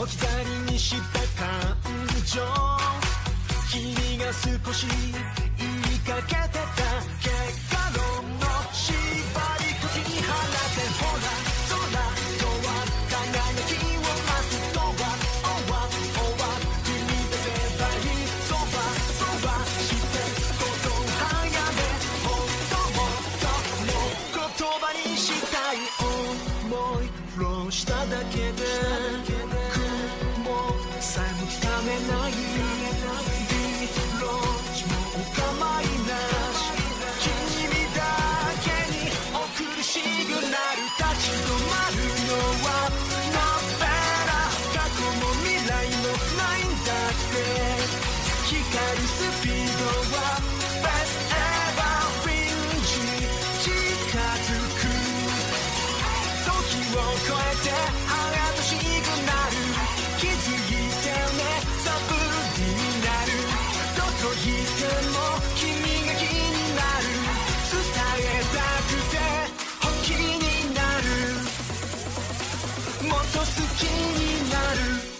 置き去りにした感情君が少し言いかけてた結果論の縛り口に放ってほら空とは輝きを増すとは Oh what oh what 君出せばいいそばそばしてこと早めもっともっとも言葉にしたい思いフローしただけで」「ビーチロッもお構いなし」「君だけに送るシグナル」「立ち止まるのはノッペラ」「過去も未来もないんだって」「光るスピードはベストエヴァフィンジ」「近づく時を超えて」もっと好きになる。